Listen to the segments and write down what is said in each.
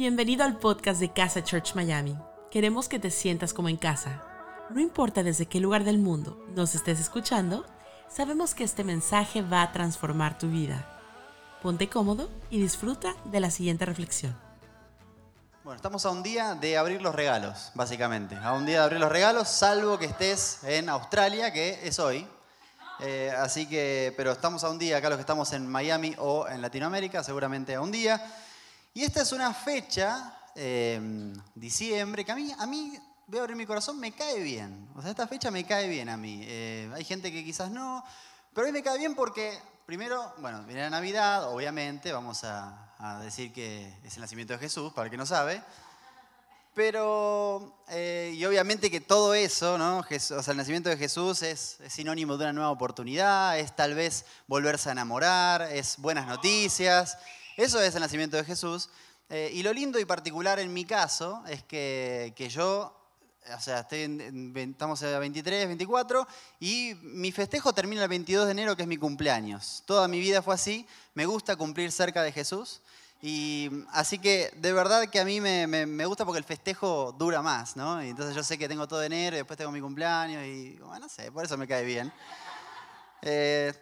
Bienvenido al podcast de Casa Church Miami. Queremos que te sientas como en casa. No importa desde qué lugar del mundo nos estés escuchando, sabemos que este mensaje va a transformar tu vida. Ponte cómodo y disfruta de la siguiente reflexión. Bueno, estamos a un día de abrir los regalos, básicamente. A un día de abrir los regalos, salvo que estés en Australia, que es hoy. Eh, así que, pero estamos a un día, acá los que estamos en Miami o en Latinoamérica, seguramente a un día. Y esta es una fecha, em, diciembre, que a mí, a mí, voy abrir mi corazón, me cae bien. O sea, esta fecha me cae bien a mí. Eh, hay gente que quizás no, pero a mí me cae bien porque, primero, bueno, viene la Navidad, obviamente, vamos a, decir que es el nacimiento de Jesús, para el que no sabe. Pero, eh, y obviamente que todo eso, ¿no? o sea, el nacimiento de Jesús es, es, sinónimo de una nueva oportunidad, es tal vez volverse a enamorar, es buenas noticias, eso es el nacimiento de Jesús. Eh, y lo lindo y particular en mi caso es que, yo, o sea, estamos a 23, 24, y mi festejo termina el 22 de enero, que es mi cumpleaños. Toda mi vida fue así, me gusta cumplir cerca de Jesús. Y así que de verdad que a mí me, gusta porque el festejo dura más, ¿no? Y entonces yo sé que tengo todo enero y después tengo mi cumpleaños y, bueno, no sé, por eso me cae bien. Eh,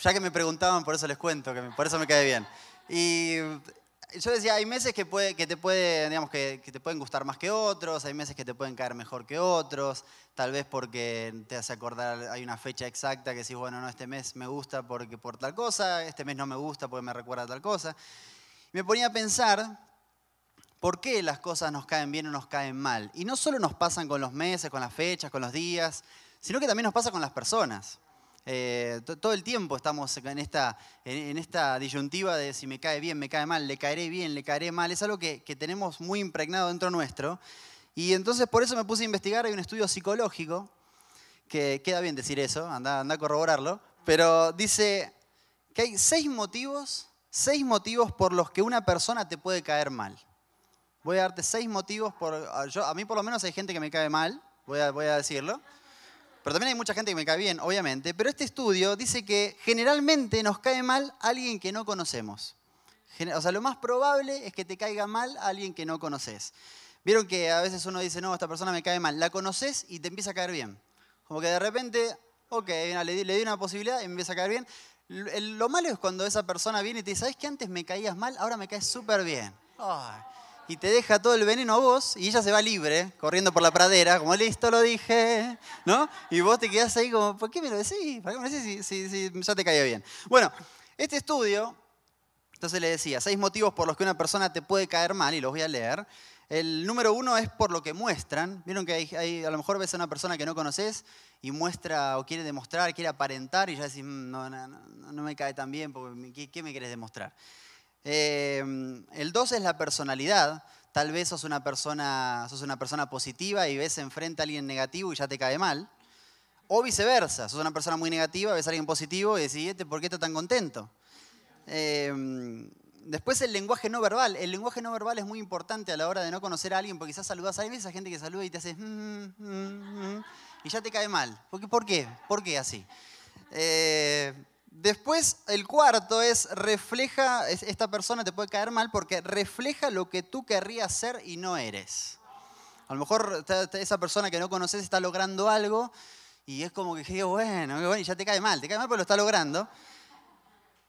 ya que me preguntaban, por eso les cuento, que por eso me cae bien. Y yo decía, hay meses que, te puede, digamos, que, te pueden gustar más que otros, hay meses que te pueden caer mejor que otros, tal vez porque te hace acordar, hay una fecha exacta que decís, bueno, no, este mes me gusta porque por tal cosa, este mes no me gusta porque me recuerda tal cosa. me ponía a pensar por qué las cosas nos caen bien o nos caen mal. Y no solo nos pasan con los meses, con las fechas, con los días, sino que también nos pasa con las personas. Eh, todo el tiempo estamos en esta, disyuntiva de si me cae bien, me cae mal, le caeré bien, le caeré mal. Es algo que, tenemos muy impregnado dentro nuestro. Y entonces por eso me puse a investigar, hay un estudio psicológico, que queda bien decir eso, anda, anda a corroborarlo, pero dice que hay seis motivos, seis motivos por los que una persona te puede caer mal. Voy a darte seis motivos por... a mí por lo menos hay gente que me cae mal, voy a decirlo. Pero también hay mucha gente que me cae bien, obviamente. Pero este estudio dice que generalmente nos cae mal alguien que no conocemos. O sea, lo más probable es que te caiga mal alguien que no conoces. Vieron que a veces uno dice, no, esta persona me cae mal. La conoces y te empieza a caer bien. Como que de repente, ok, le, di, una posibilidad y me empieza a caer bien. Lo malo es cuando esa persona viene y te dice, ¿sabes que antes me caías mal? Ahora me caes súper bien. Ay, y te deja todo el veneno a vos y ella se va libre, corriendo por la pradera, como listo lo dije, ¿no? Y vos te quedás ahí como, ¿por qué me lo decís? ¿Por qué me lo decís si, si, ya te caía bien? Bueno, este estudio, entonces le decía, seis motivos por los que una persona te puede caer mal, y los voy a leer. El número uno es por lo que muestran. Vieron que hay, a lo mejor ves a una persona que no conoces y muestra o quiere demostrar, quiere aparentar y ya decís, mm, no, no, no, no me cae tan bien, porque ¿qué, qué me quieres demostrar? Em, el 2 es la personalidad. Tal vez sos una, persona, sos una persona positiva y ves enfrente a alguien negativo y ya te cae mal. O viceversa, sos una persona muy negativa, ves a alguien positivo y decís, este, ¿por qué está tan contento? Em, después el lenguaje no verbal. El lenguaje no verbal es muy importante a la hora de no conocer a alguien porque quizás saludas a alguien, esa gente que saluda y te hace mm, mm, mm", y ya te cae mal. ¿Por qué? ¿Por qué, ¿Por qué así? Eh, Después, el cuarto es refleja, esta persona te puede caer mal porque refleja lo que tú querrías ser y no eres. A lo mejor esa persona que no conoces está logrando algo y es como que, bueno, y ya te cae mal, te cae mal porque lo está logrando.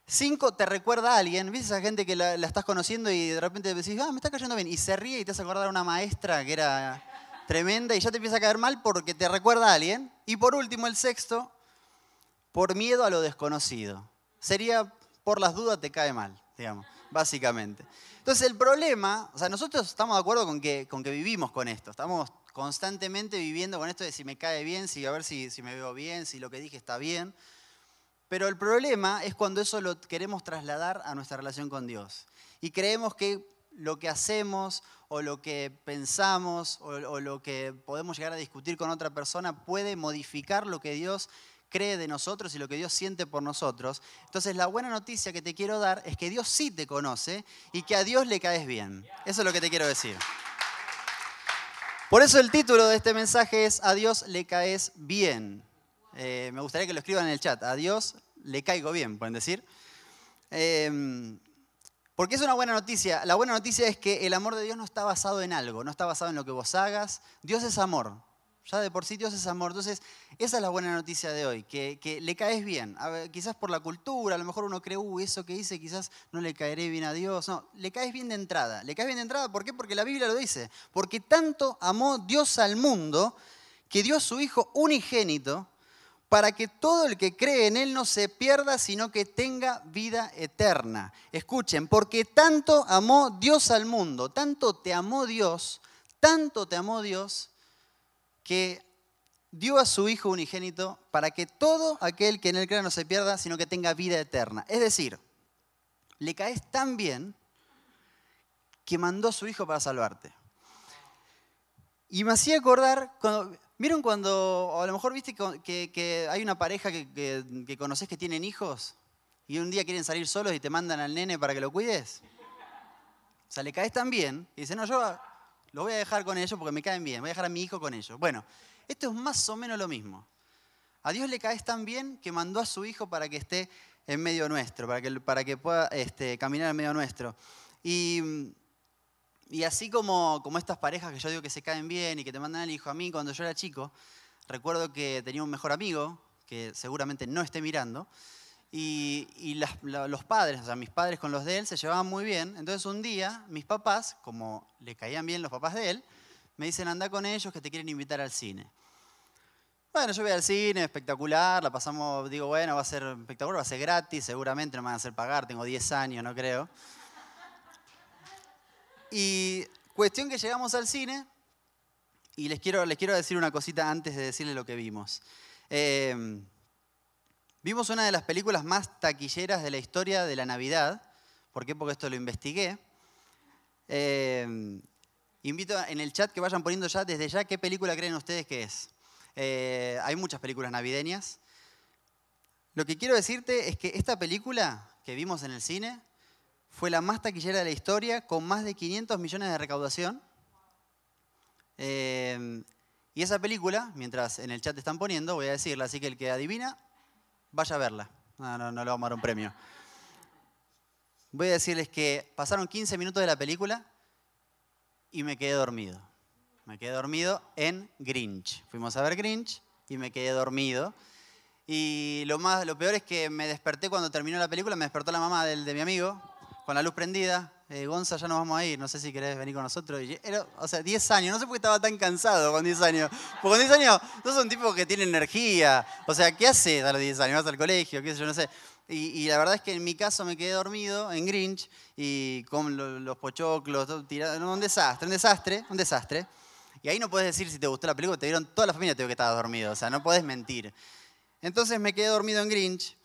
Cinco, te recuerda a alguien, ¿viste esa gente que la, estás conociendo y de repente decís, ah, me está cayendo bien, y se ríe y te hace acordar a una maestra que era tremenda y ya te empieza a caer mal porque te recuerda a alguien. Y por último, el sexto, por miedo a lo desconocido. Sería por las dudas te cae mal, digamos, básicamente. Entonces el problema, o sea, nosotros estamos de acuerdo con que, con que vivimos con esto, estamos constantemente viviendo con esto de si me cae bien, si a ver si, si me veo bien, si lo que dije está bien. Pero el problema es cuando eso lo queremos trasladar a nuestra relación con Dios. Y creemos que lo que hacemos o lo que pensamos o, o, lo que podemos llegar a discutir con otra persona puede modificar lo que Dios cree de nosotros y lo que Dios siente por nosotros. Entonces la buena noticia que te quiero dar es que Dios sí te conoce y que a Dios le caes bien. Eso es lo que te quiero decir. Por eso el título de este mensaje es A Dios le caes bien. Eh, me gustaría que lo escriban en el chat. A Dios le caigo bien, pueden decir. Em, Porque es una buena noticia. La buena noticia es que el amor de Dios no está basado en algo, no está basado en lo que vos hagas. Dios es amor. Ya de por sí Dios es amor. Entonces, esa es la buena noticia de hoy, que, le caes bien. quizás por la cultura, a lo mejor uno cree, uy, eso que hice quizás no le caeré bien a Dios. No, le caes bien de entrada. Le caes bien de entrada, ¿por qué? Porque la Biblia lo dice. Porque tanto amó Dios al mundo que dio a su Hijo unigénito para que todo el que cree en Él no se pierda, sino que tenga vida eterna. Escuchen, porque tanto amó Dios al mundo, tanto te amó Dios, tanto te amó Dios, que dio a su Hijo unigénito para que todo aquel que en Él crea no se pierda, sino que tenga vida eterna. Es decir, le caes tan bien que mandó a su Hijo para salvarte. Y me hacía acordar, cuando, ¿vieron cuando, a lo mejor viste que, hay una pareja que, que, conoces que tienen hijos y un día quieren salir solos y te mandan al nene para que lo cuides? O sea, le caes tan bien y dice, no, yo lo voy a dejar con ellos porque me caen bien, voy a dejar a mi hijo con ellos. Bueno, esto es más o menos lo mismo. A Dios le caes tan bien que mandó a su hijo para que esté en medio nuestro, para que, para que pueda este, caminar en medio nuestro. Y, y así como, como estas parejas que yo digo que se caen bien y que te mandan al hijo, a mí cuando yo era chico, recuerdo que tenía un mejor amigo, que seguramente no esté mirando, y, los padres, o sea, mis padres con los de él se llevaban muy bien. Entonces un día mis papás, como le caían bien los papás de él, me dicen anda con ellos que te quieren invitar al cine. Bueno, yo voy al cine, espectacular, la pasamos, digo, bueno, va a ser espectacular, va a ser gratis, seguramente no me van a hacer pagar, tengo 10 años, no creo. Y cuestión que llegamos al cine y les quiero, les quiero decir una cosita antes de decirles lo que vimos. Eh, Vimos una de las películas más taquilleras de la historia de la Navidad. ¿Por qué? Porque esto lo investigué. Eh, invito en el chat que vayan poniendo ya desde ya qué película creen ustedes que es. Eh, hay muchas películas navideñas. Lo que quiero decirte es que esta película que vimos en el cine fue la más taquillera de la historia con más de 500 millones de recaudación. Eh, y esa película, mientras en el chat están poniendo, voy a decirla, así que el que adivina vaya a verla. No, no, no le vamos a dar un premio. Voy a decirles que pasaron 15 minutos de la película y me quedé dormido. Me quedé dormido en Grinch. Fuimos a ver Grinch y me quedé dormido. Y lo, más, lo peor es que me desperté cuando terminó la película, me despertó la mamá de mi amigo, con la luz prendida. Eh, Gonza, ya nos vamos a ir, no sé si querés venir con nosotros. o sea, 10 años, no sé por qué estaba tan cansado con 10 años. Porque con 10 años, sos un tipo que tiene energía. O sea, ¿qué haces a los 10 años? Vas al colegio, qué sé yo, no sé. Y, la verdad es que en mi caso me quedé dormido en Grinch y con los, pochoclos, tirado, un desastre, un desastre, un desastre. Y ahí no puedes decir si te gustó la película, te dieron toda la familia, te que estabas dormido, o sea, no puedes mentir. Entonces me quedé dormido en Grinch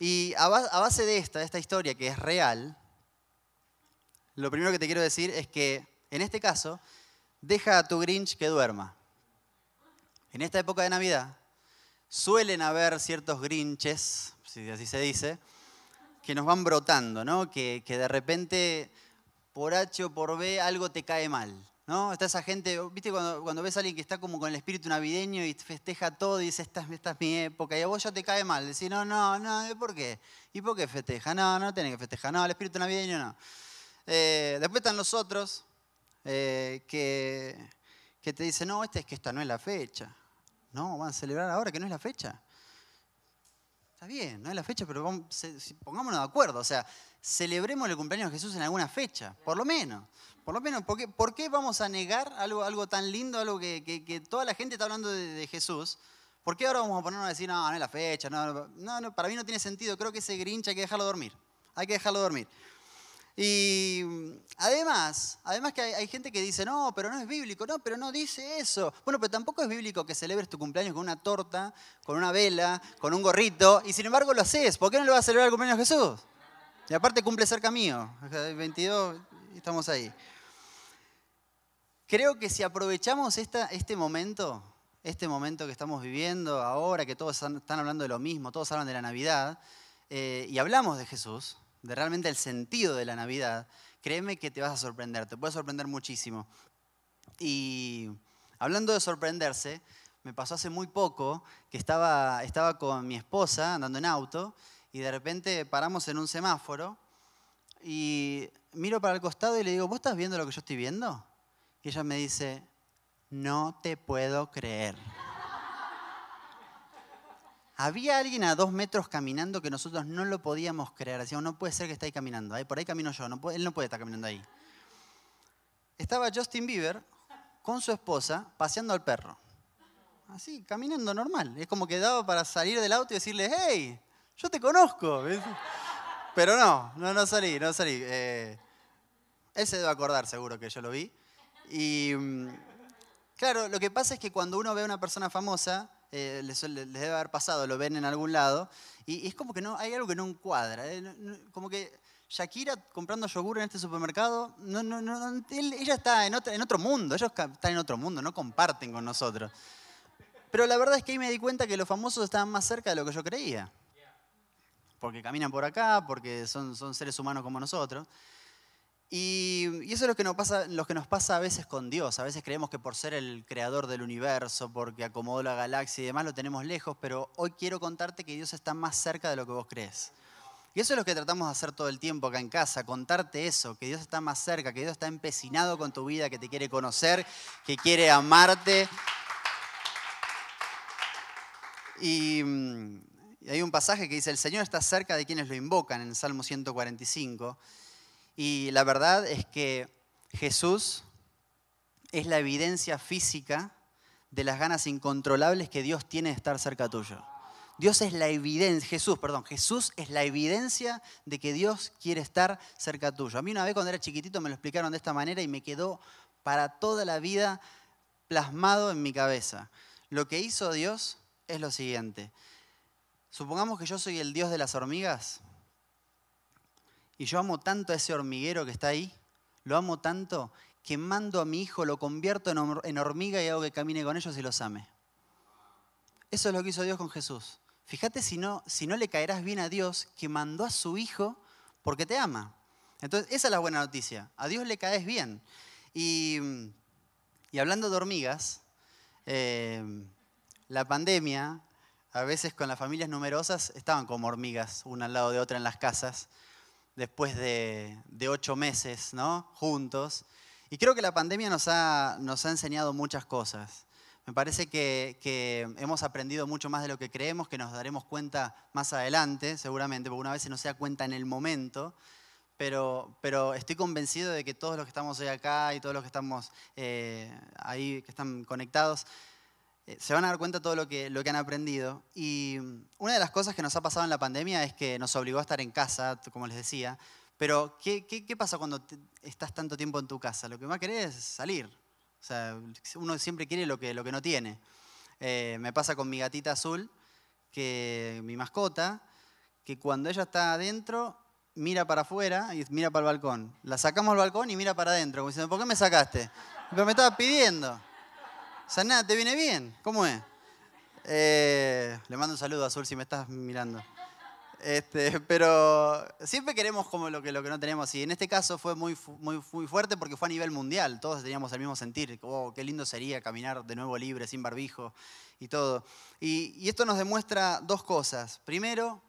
y a base de esta, de esta historia que es real, lo primero que te quiero decir es que en este caso, deja a tu Grinch que duerma. En esta época de Navidad suelen haber ciertos Grinches, si así se dice, que nos van brotando, ¿no? Que, de repente por H o por B algo te cae mal. ¿No? Está esa gente, viste cuando, ves a alguien que está como con el espíritu navideño y festeja todo y dice, esta, esta es mi época, y a vos ya te cae mal. Decís, no, no, no, ¿por qué? ¿Y por qué festeja? No, no tiene que festejar, no, el espíritu navideño no. Eh, después están los otros eh, que, que, te dicen, no, este es que esta no es la fecha. No, van a celebrar ahora que no es la fecha. Está bien, no es la fecha, pero pongámonos de acuerdo. O sea, celebremos el cumpleaños de Jesús en alguna fecha, por lo menos. Por lo menos, ¿por qué, por qué vamos a negar algo, algo tan lindo, algo que, que, toda la gente está hablando de, Jesús? ¿Por qué ahora vamos a ponernos a decir, no, no es la fecha? No, no, no, para mí no tiene sentido. Creo que ese Grinch hay que dejarlo dormir. Hay que dejarlo dormir. Y además, además que hay, gente que dice, no, pero no es bíblico, no, pero no dice eso. Bueno, pero tampoco es bíblico que celebres tu cumpleaños con una torta, con una vela, con un gorrito, y sin embargo lo haces. ¿Por qué no le vas a celebrar el cumpleaños a Jesús? Y aparte cumple cerca mío, 22 y estamos ahí. Creo que si aprovechamos este momento, este momento que estamos viviendo ahora, que todos están, hablando de lo mismo, todos hablan de la Navidad, eh, y hablamos de Jesús, de realmente el sentido de la Navidad, créeme que te vas a sorprender, te puede sorprender muchísimo. Y hablando de sorprenderse, me pasó hace muy poco que estaba, estaba con mi esposa andando en auto y de repente paramos en un semáforo y miro para el costado y le digo, ¿vos estás viendo lo que yo estoy viendo? Y ella me dice, no te puedo creer. Había alguien a dos metros caminando que nosotros no lo podíamos creer. Decíamos, no puede ser que esté ahí caminando. Por ahí camino yo, él no puede estar caminando ahí. Estaba Justin Bieber con su esposa paseando al perro. Así, caminando normal. Es como que daba para salir del auto y decirle, hey, yo te conozco. Pero no, no, no salí, no salí. Eh, él se debe acordar seguro que yo lo vi. Y mm, claro, lo que pasa es que cuando uno ve a una persona famosa, eh, les, debe haber pasado, lo ven en algún lado, y, es como que no, hay algo que no encuadra. Eh, como que Shakira comprando yogur en este supermercado, no, no, no, ella está en otro, en otro mundo, ellos están en otro mundo, no comparten con nosotros. Pero la verdad es que ahí me di cuenta que los famosos estaban más cerca de lo que yo creía. Porque caminan por acá, porque son, son seres humanos como nosotros. Y, eso es lo que, nos pasa, lo que nos pasa a veces con Dios. A veces creemos que por ser el creador del universo, porque acomodó la galaxia y demás, lo tenemos lejos, pero hoy quiero contarte que Dios está más cerca de lo que vos crees. Y eso es lo que tratamos de hacer todo el tiempo acá en casa, contarte eso, que Dios está más cerca, que Dios está empecinado con tu vida, que te quiere conocer, que quiere amarte. Y, y hay un pasaje que dice, el Señor está cerca de quienes lo invocan en el Salmo 145. Y la verdad es que Jesús es la evidencia física de las ganas incontrolables que Dios tiene de estar cerca tuyo. Dios es la evidencia, Jesús, perdón, Jesús es la evidencia de que Dios quiere estar cerca tuyo. A mí una vez cuando era chiquitito me lo explicaron de esta manera y me quedó para toda la vida plasmado en mi cabeza. Lo que hizo Dios es lo siguiente. Supongamos que yo soy el Dios de las hormigas y yo amo tanto a ese hormiguero que está ahí, lo amo tanto que mando a mi hijo, lo convierto en hormiga y hago que camine con ellos y los ame. Eso es lo que hizo Dios con Jesús. Fíjate si no, si no le caerás bien a Dios que mandó a su hijo porque te ama. Entonces, esa es la buena noticia. A Dios le caes bien. Y, hablando de hormigas, eh, la pandemia, a veces con las familias numerosas, estaban como hormigas, una al lado de otra en las casas después de, ocho meses ¿no? juntos. Y creo que la pandemia nos ha, nos ha enseñado muchas cosas. Me parece que, hemos aprendido mucho más de lo que creemos, que nos daremos cuenta más adelante, seguramente, porque una vez se nos da cuenta en el momento. Pero, pero, estoy convencido de que todos los que estamos hoy acá y todos los que estamos eh, ahí, que están conectados, eh, se van a dar cuenta de todo lo que, lo que han aprendido. Y una de las cosas que nos ha pasado en la pandemia es que nos obligó a estar en casa, como les decía. Pero, ¿qué, qué, pasa cuando estás tanto tiempo en tu casa? Lo que más querés es salir. O sea, uno siempre quiere lo que, lo que no tiene. Eh, me pasa con mi gatita azul, que mi mascota, que cuando ella está adentro, mira para afuera y mira para el balcón. La sacamos al balcón y mira para adentro, como diciendo, ¿por qué me sacaste? Pero me estaba pidiendo. Saná, ¿te viene bien? ¿Cómo es? Eh, le mando un saludo a Azul si me estás mirando. Este, pero siempre queremos como lo que, lo que no tenemos. Y en este caso fue muy, muy, muy fuerte porque fue a nivel mundial. Todos teníamos el mismo sentir. Oh, qué lindo sería caminar de nuevo libre, sin barbijo y todo. Y, y esto nos demuestra dos cosas. Primero,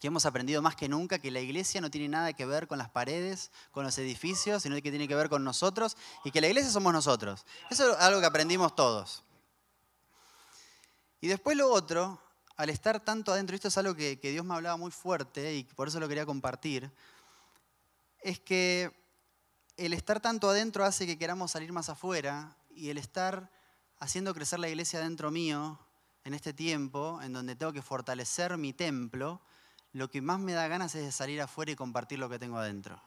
que hemos aprendido más que nunca que la iglesia no tiene nada que ver con las paredes, con los edificios, sino que tiene que ver con nosotros y que la iglesia somos nosotros. Eso es algo que aprendimos todos. Y después lo otro, al estar tanto adentro, esto es algo que, Dios me hablaba muy fuerte y por eso lo quería compartir, es que el estar tanto adentro hace que queramos salir más afuera y el estar haciendo crecer la iglesia dentro mío en este tiempo, en donde tengo que fortalecer mi templo, lo que más me da ganas es de salir afuera y compartir lo que tengo adentro.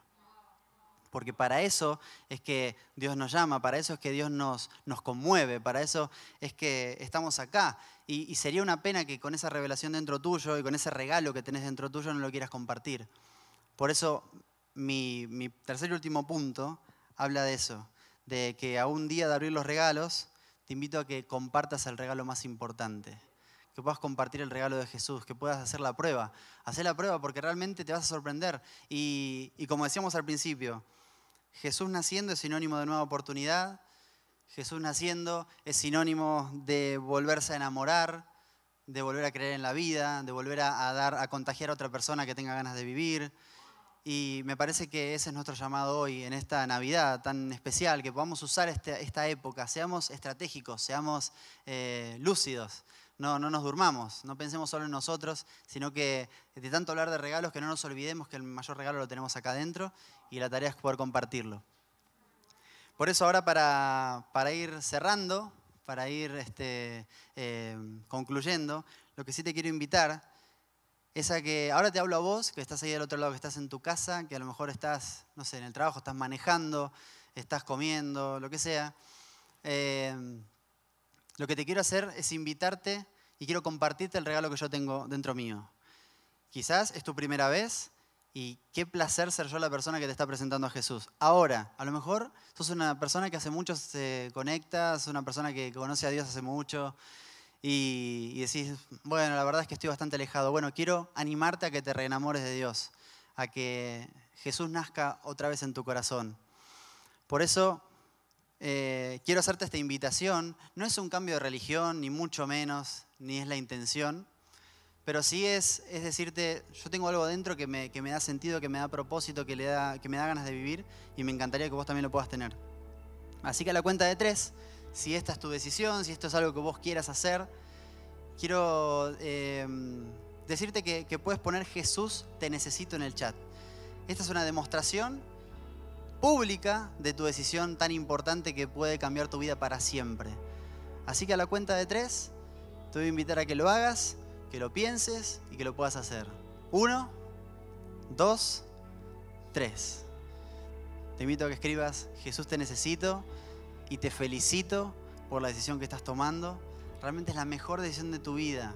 Porque para eso es que Dios nos llama, para eso es que Dios nos, nos conmueve, para eso es que estamos acá. Y, sería una pena que con esa revelación dentro tuyo y con ese regalo que tenés dentro tuyo no lo quieras compartir. Por eso mi, mi tercer y último punto habla de eso, de que a un día de abrir los regalos, te invito a que compartas el regalo más importante que puedas compartir el regalo de Jesús, que puedas hacer la prueba. Hacer la prueba porque realmente te vas a sorprender. Y, como decíamos al principio, Jesús naciendo es sinónimo de nueva oportunidad. Jesús naciendo es sinónimo de volverse a enamorar, de volver a creer en la vida, de volver a, dar, a contagiar a otra persona que tenga ganas de vivir. Y me parece que ese es nuestro llamado hoy, en esta Navidad tan especial, que podamos usar este, esta época, seamos estratégicos, seamos eh, lúcidos, no, no nos durmamos, no pensemos solo en nosotros, sino que de tanto hablar de regalos, que no nos olvidemos que el mayor regalo lo tenemos acá adentro y la tarea es poder compartirlo. Por eso ahora para, para ir cerrando, para ir este, eh, concluyendo, lo que sí te quiero invitar esa que ahora te hablo a vos, que estás ahí del otro lado, que estás en tu casa, que a lo mejor estás, no sé, en el trabajo, estás manejando, estás comiendo, lo que sea. Eh, lo que te quiero hacer es invitarte y quiero compartirte el regalo que yo tengo dentro mío. Quizás es tu primera vez y qué placer ser yo la persona que te está presentando a Jesús. Ahora, a lo mejor sos una persona que hace mucho se conecta, sos una persona que conoce a Dios hace mucho, y, decís, bueno, la verdad es que estoy bastante alejado. Bueno, quiero animarte a que te reenamores de Dios, a que Jesús nazca otra vez en tu corazón. Por eso eh, quiero hacerte esta invitación. No es un cambio de religión, ni mucho menos, ni es la intención, pero sí es, es decirte, yo tengo algo dentro que me, que me da sentido, que me da propósito, que, le da, que me da ganas de vivir y me encantaría que vos también lo puedas tener. Así que a la cuenta de tres si esta es tu decisión, si esto es algo que vos quieras hacer, quiero eh, decirte que, que puedes poner Jesús, te necesito en el chat. Esta es una demostración pública de tu decisión tan importante que puede cambiar tu vida para siempre. Así que a la cuenta de tres, te voy a invitar a que lo hagas, que lo pienses y que lo puedas hacer. Uno, dos, tres. Te invito a que escribas, Jesús te necesito y te felicito por la decisión que estás tomando. Realmente es la mejor decisión de tu vida.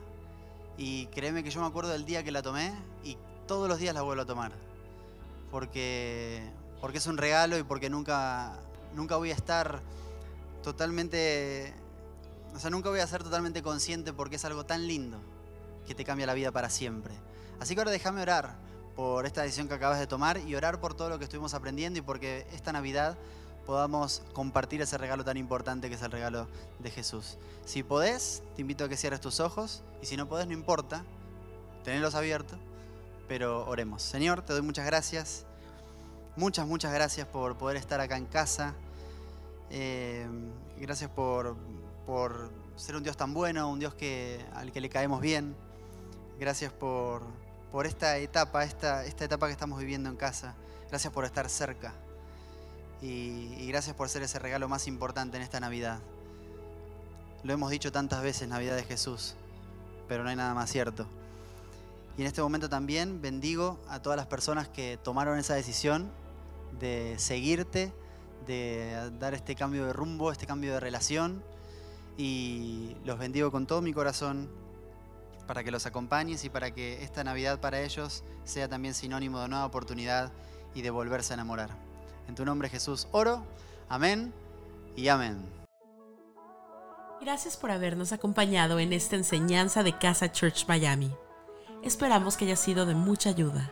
Y créeme que yo me acuerdo del día que la tomé y todos los días la vuelvo a tomar. Porque, porque es un regalo y porque nunca, nunca voy a estar totalmente... O sea, nunca voy a ser totalmente consciente porque es algo tan lindo que te cambia la vida para siempre. Así que ahora déjame orar por esta decisión que acabas de tomar y orar por todo lo que estuvimos aprendiendo y porque esta Navidad podamos compartir ese regalo tan importante que es el regalo de Jesús. Si podés, te invito a que cierres tus ojos y si no podés, no importa, tenerlos abiertos, pero oremos. Señor, te doy muchas gracias, muchas, muchas gracias por poder estar acá en casa. Eh, gracias por, por ser un Dios tan bueno, un Dios al que le caemos bien. Gracias por, por esta etapa, esta, esta etapa que estamos viviendo en casa. Gracias por estar cerca y, gracias por ser ese regalo más importante en esta Navidad. Lo hemos dicho tantas veces, Navidad de Jesús, pero no hay nada más cierto. Y en este momento también bendigo a todas las personas que tomaron esa decisión de seguirte, de dar este cambio de rumbo, este cambio de relación. Y los bendigo con todo mi corazón para que los acompañes y para que esta Navidad para ellos sea también sinónimo de nueva oportunidad y de volverse a enamorar. En tu nombre Jesús oro. Amén y amén. Gracias por habernos acompañado en esta enseñanza de Casa Church Miami. Esperamos que haya sido de mucha ayuda.